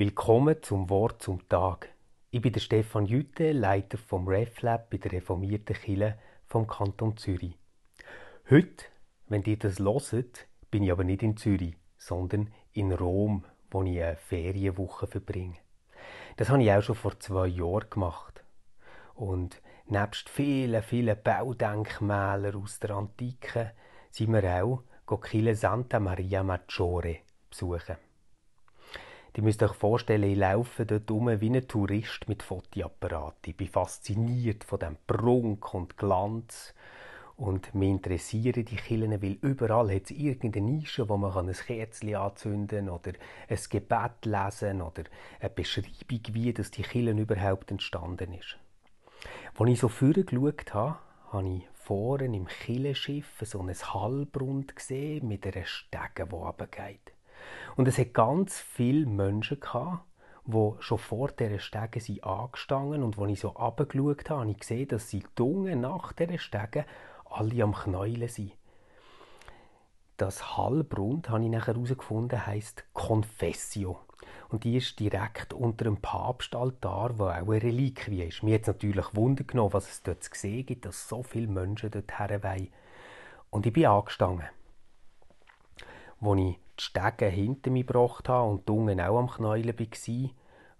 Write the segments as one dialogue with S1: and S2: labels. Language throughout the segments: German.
S1: Willkommen zum Wort zum Tag. Ich bin der Stefan Jütte, Leiter vom RefLab bei der reformierten Kirche vom Kanton Zürich. Heute, wenn ihr das loset, bin ich aber nicht in Zürich, sondern in Rom, wo ich eine Ferienwoche verbringe. Das habe ich auch schon vor zwei Jahren gemacht. Und nebst vielen, vielen Baudenkmälern aus der Antike sind wir auch die Santa Maria Maggiore besuchen. Die müsst euch vorstellen, ich laufe dort rum wie ein Tourist mit Fotoapparat. Ich bin fasziniert von dem Prunk und Glanz. Und mich interessieren die Killen, weil überall hat es irgendeine Nische, wo man ein Kerzchen anzünden kann oder ein Gebet lesen oder eine Beschreibung, wie das die Killen überhaupt entstanden ist. Als ich so vorher geschaut habe, habe ich vorne im Killenschiff so ein Hallbrund gesehen mit einer Stege, die runtergeht. Und es hat ganz viele Menschen gehabt, die schon vor dieser Stege sind angestanden und als ich so runtergeschaut habe, habe ich gesehen, dass sie die nach dieser Stege alle am Knäulen sind. Das Hallbrund, habe ich nachher herausgefunden, heisst Confessio. Und die ist direkt unter dem Papstaltar, wo auch eine Reliquie ist. Mir hat natürlich Wunder genommen, was es dort zu sehen gibt, dass so viele Menschen dort herwollen. Und ich bin angestanden. Als ich die Stege hinter mir gebracht habe und Unge auch am Knäulen war,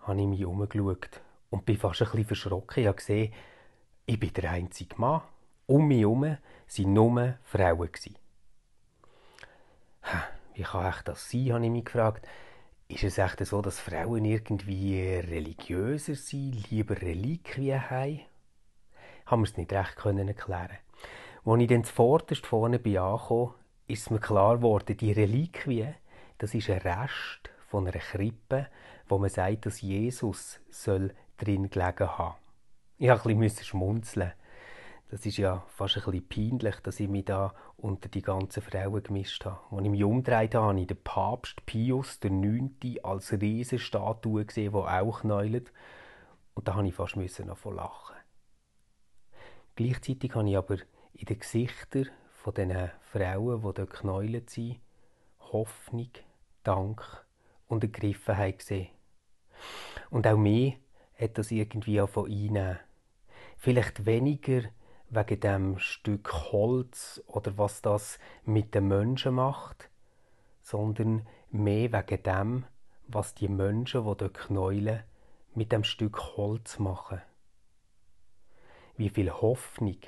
S1: habe ich mich umgeschaut und bin fast ein bisschen verschrocken. Ich habe gesehen, ich bin der einzige Mann. Um mich herum waren nur Frauen. Wie kann ich das sein, habe ich mich gefragt. Ist es echt so, dass Frauen irgendwie religiöser sind, lieber Reliquien haben? Haben wir es nicht recht erklären Als ich dann zuvorderst vorne bin angekommen, ist mir klar geworden, die Reliquie, das ist ein Rest von einer Krippe, wo man sagt, dass Jesus soll drin gelegen haben. Ich musste ein bisschen schmunzeln. Das ist ja fast ein bisschen peinlich, dass ich mich da unter die ganzen Frauen gemischt habe. Als ich mich umgedreht habe, habe ich den Papst Pius IX. als Riesenstatue gesehen, die auch knäult. Und da musste ich fast davon lachen. Gleichzeitig habe ich aber in den Gesichtern von diesen Frauen, die dort knäult sind, Hoffnung, Dank und Ergriffenheit gesehen. Und auch mir hat das irgendwie auch von einnehmen. Vielleicht weniger wegen dem Stück Holz oder was das mit den Menschen macht, sondern mehr wegen dem, was die Menschen, die dort knäulen, mit dem Stück Holz machen. Wie viel Hoffnung,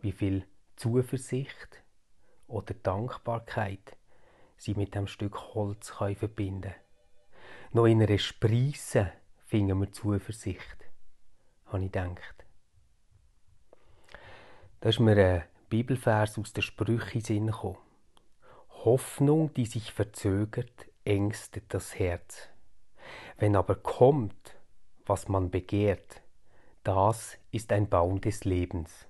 S1: wie viel Zuversicht oder Dankbarkeit sie mit dem Stück Holz verbinden können. Noch in einer Spreisse finden wir Zuversicht, habe ich gedacht. Da ist mir ein Bibelvers aus der Sprüche Sinn gekommen. Hoffnung, die sich verzögert, ängstet das Herz. Wenn aber kommt, was man begehrt, das ist ein Baum des Lebens.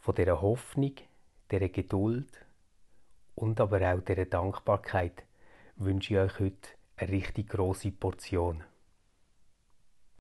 S1: Von der Hoffnung, der Geduld und aber auch der Dankbarkeit wünsche ich euch heute eine richtig große Portion.